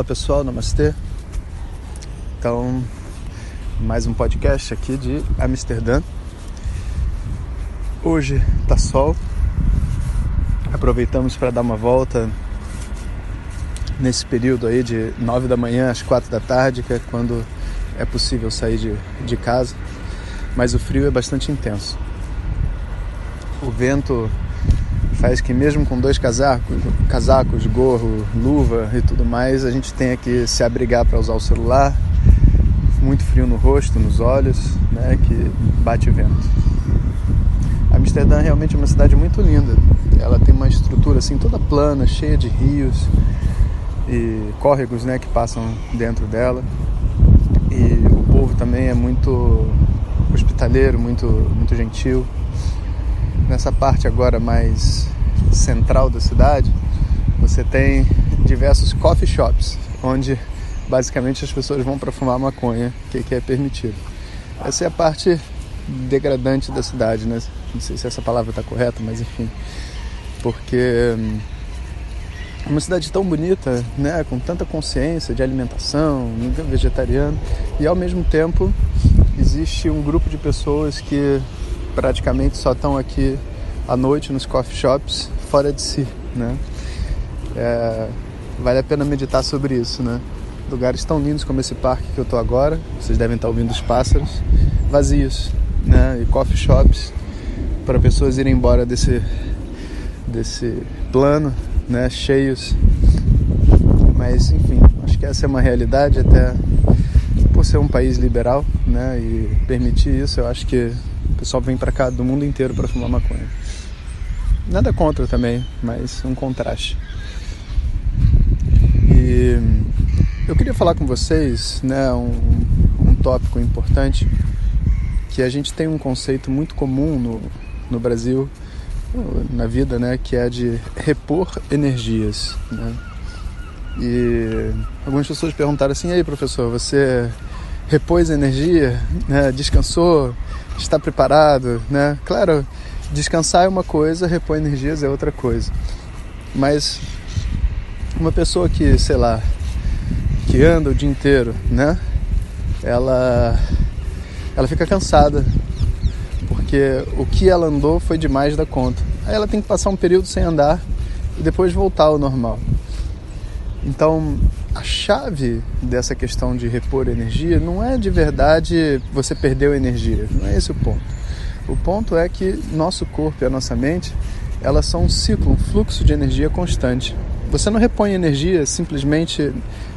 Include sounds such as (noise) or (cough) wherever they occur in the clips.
Olá pessoal, namastê. Então, mais um podcast aqui de Amsterdã. Hoje tá sol. Aproveitamos para dar uma volta nesse período aí de 9 da manhã às 4 da tarde, que é quando é possível sair de, de casa. Mas o frio é bastante intenso. O vento faz que mesmo com dois casacos, casacos, gorro, luva e tudo mais, a gente tenha que se abrigar para usar o celular. Muito frio no rosto, nos olhos, né, que bate vento. Amsterdã é realmente uma cidade muito linda. Ela tem uma estrutura assim toda plana, cheia de rios e córregos, né, que passam dentro dela. E o povo também é muito hospitaleiro, muito muito gentil nessa parte agora mais central da cidade, você tem diversos coffee shops, onde basicamente as pessoas vão para fumar maconha, que, que é permitido. Essa é a parte degradante da cidade, né? Não sei se essa palavra está correta, mas enfim. Porque hum, é uma cidade tão bonita, né? Com tanta consciência de alimentação, vegetariano, e ao mesmo tempo existe um grupo de pessoas que praticamente só estão aqui à noite nos coffee shops fora de si, né? É, vale a pena meditar sobre isso, né? Lugares tão lindos como esse parque que eu tô agora, vocês devem estar ouvindo os pássaros, vazios, né? E coffee shops para pessoas irem embora desse desse plano, né? Cheios. Mas enfim, acho que essa é uma realidade até por ser um país liberal, né? E permitir isso, eu acho que pessoal vem para cá do mundo inteiro para fumar maconha. Nada contra também, mas um contraste. E eu queria falar com vocês, né, um, um tópico importante que a gente tem um conceito muito comum no, no Brasil, na vida, né, que é de repor energias, né? E algumas pessoas perguntaram assim: "Aí, professor, você repôs energia, né? Descansou? Está preparado, né?" Claro, descansar é uma coisa, repor energias é outra coisa. Mas uma pessoa que, sei lá, que anda o dia inteiro, né? Ela ela fica cansada porque o que ela andou foi demais da conta. Aí ela tem que passar um período sem andar e depois voltar ao normal. Então, a chave dessa questão de repor energia não é de verdade você perdeu energia, não é esse o ponto. O ponto é que nosso corpo e a nossa mente, elas são um ciclo, um fluxo de energia constante. Você não repõe energia simplesmente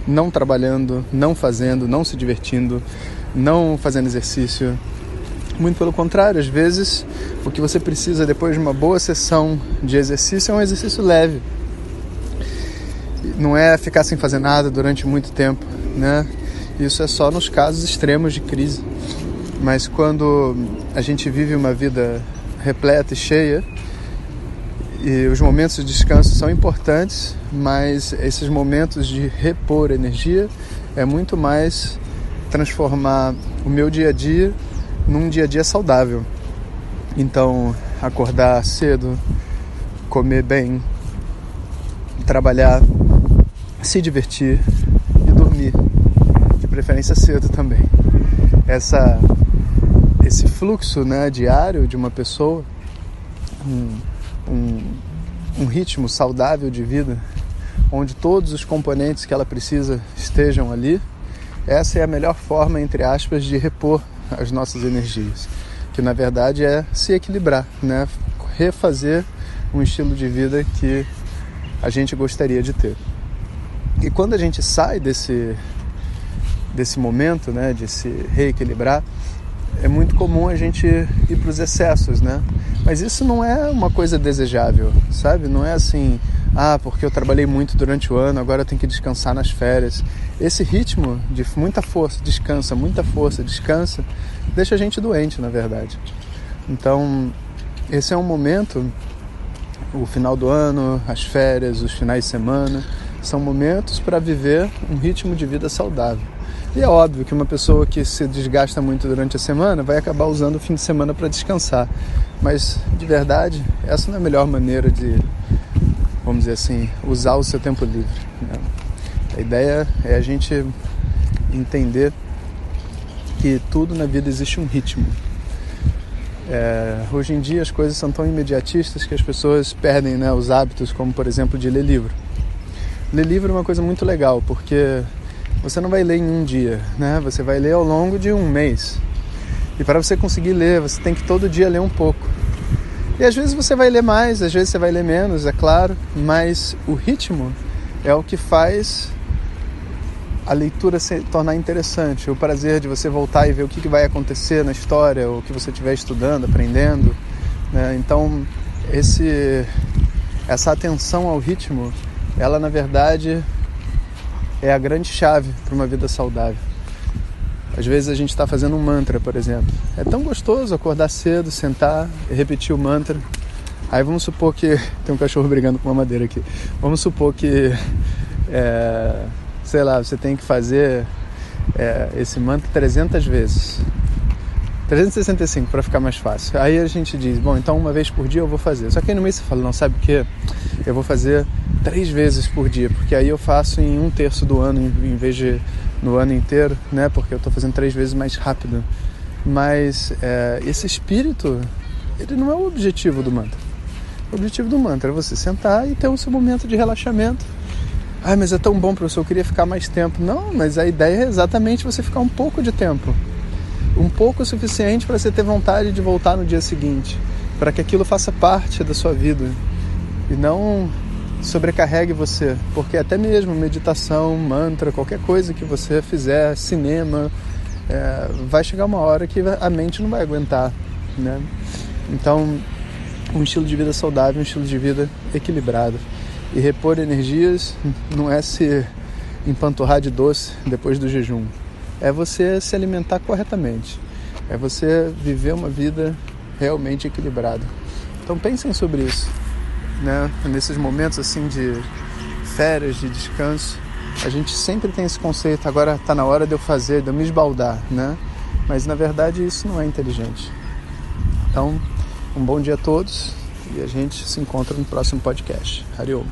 não trabalhando, não fazendo, não se divertindo, não fazendo exercício. Muito pelo contrário, às vezes o que você precisa depois de uma boa sessão de exercício é um exercício leve. Não é ficar sem fazer nada durante muito tempo, né? Isso é só nos casos extremos de crise. Mas quando a gente vive uma vida repleta e cheia, e os momentos de descanso são importantes, mas esses momentos de repor energia é muito mais transformar o meu dia a dia num dia a dia saudável. Então, acordar cedo, comer bem, trabalhar, se divertir e dormir, de preferência cedo também. Essa esse fluxo né, diário de uma pessoa, um, um, um ritmo saudável de vida, onde todos os componentes que ela precisa estejam ali, essa é a melhor forma, entre aspas, de repor as nossas energias, que na verdade é se equilibrar, né? refazer um estilo de vida que a gente gostaria de ter. E quando a gente sai desse, desse momento né, de se reequilibrar, é muito comum a gente ir para os excessos, né? Mas isso não é uma coisa desejável, sabe? Não é assim, ah, porque eu trabalhei muito durante o ano, agora eu tenho que descansar nas férias. Esse ritmo de muita força, descansa, muita força, descansa, deixa a gente doente, na verdade. Então, esse é um momento, o final do ano, as férias, os finais de semana, são momentos para viver um ritmo de vida saudável. E é óbvio que uma pessoa que se desgasta muito durante a semana vai acabar usando o fim de semana para descansar. Mas, de verdade, essa não é a melhor maneira de, vamos dizer assim, usar o seu tempo livre. Né? A ideia é a gente entender que tudo na vida existe um ritmo. É, hoje em dia as coisas são tão imediatistas que as pessoas perdem né, os hábitos, como por exemplo de ler livro. Ler livro é uma coisa muito legal porque você não vai ler em um dia, né? Você vai ler ao longo de um mês. E para você conseguir ler, você tem que todo dia ler um pouco. E às vezes você vai ler mais, às vezes você vai ler menos, é claro, mas o ritmo é o que faz a leitura se tornar interessante, o prazer de você voltar e ver o que vai acontecer na história, o que você estiver estudando, aprendendo. Né? Então, esse, essa atenção ao ritmo, ela na verdade é a grande chave para uma vida saudável. Às vezes a gente está fazendo um mantra, por exemplo. É tão gostoso acordar cedo, sentar e repetir o mantra. Aí vamos supor que (laughs) tem um cachorro brigando com uma madeira aqui. Vamos supor que é, sei lá, você tem que fazer é, esse mantra 300 vezes. 365 para ficar mais fácil. Aí a gente diz, bom, então uma vez por dia eu vou fazer. Só que aí no mês você fala, não, sabe o que? Eu vou fazer três vezes por dia, porque aí eu faço em um terço do ano em vez de no ano inteiro, né? Porque eu estou fazendo três vezes mais rápido. Mas é, esse espírito, ele não é o objetivo do mantra. O objetivo do mantra é você sentar e ter o seu momento de relaxamento ah, mas é tão bom, professor, eu queria ficar mais tempo. Não, mas a ideia é exatamente você ficar um pouco de tempo. Um pouco suficiente para você ter vontade de voltar no dia seguinte. Para que aquilo faça parte da sua vida. E não sobrecarregue você. Porque até mesmo meditação, mantra, qualquer coisa que você fizer, cinema, é, vai chegar uma hora que a mente não vai aguentar. Né? Então, um estilo de vida saudável, um estilo de vida equilibrado. E repor energias não é se empanturrar de doce depois do jejum. É você se alimentar corretamente. É você viver uma vida realmente equilibrada. Então pensem sobre isso, né? Nesses momentos assim de férias, de descanso, a gente sempre tem esse conceito. Agora está na hora de eu fazer, de eu me esbaldar, né? Mas na verdade isso não é inteligente. Então, um bom dia a todos e a gente se encontra no próximo podcast. Hariom.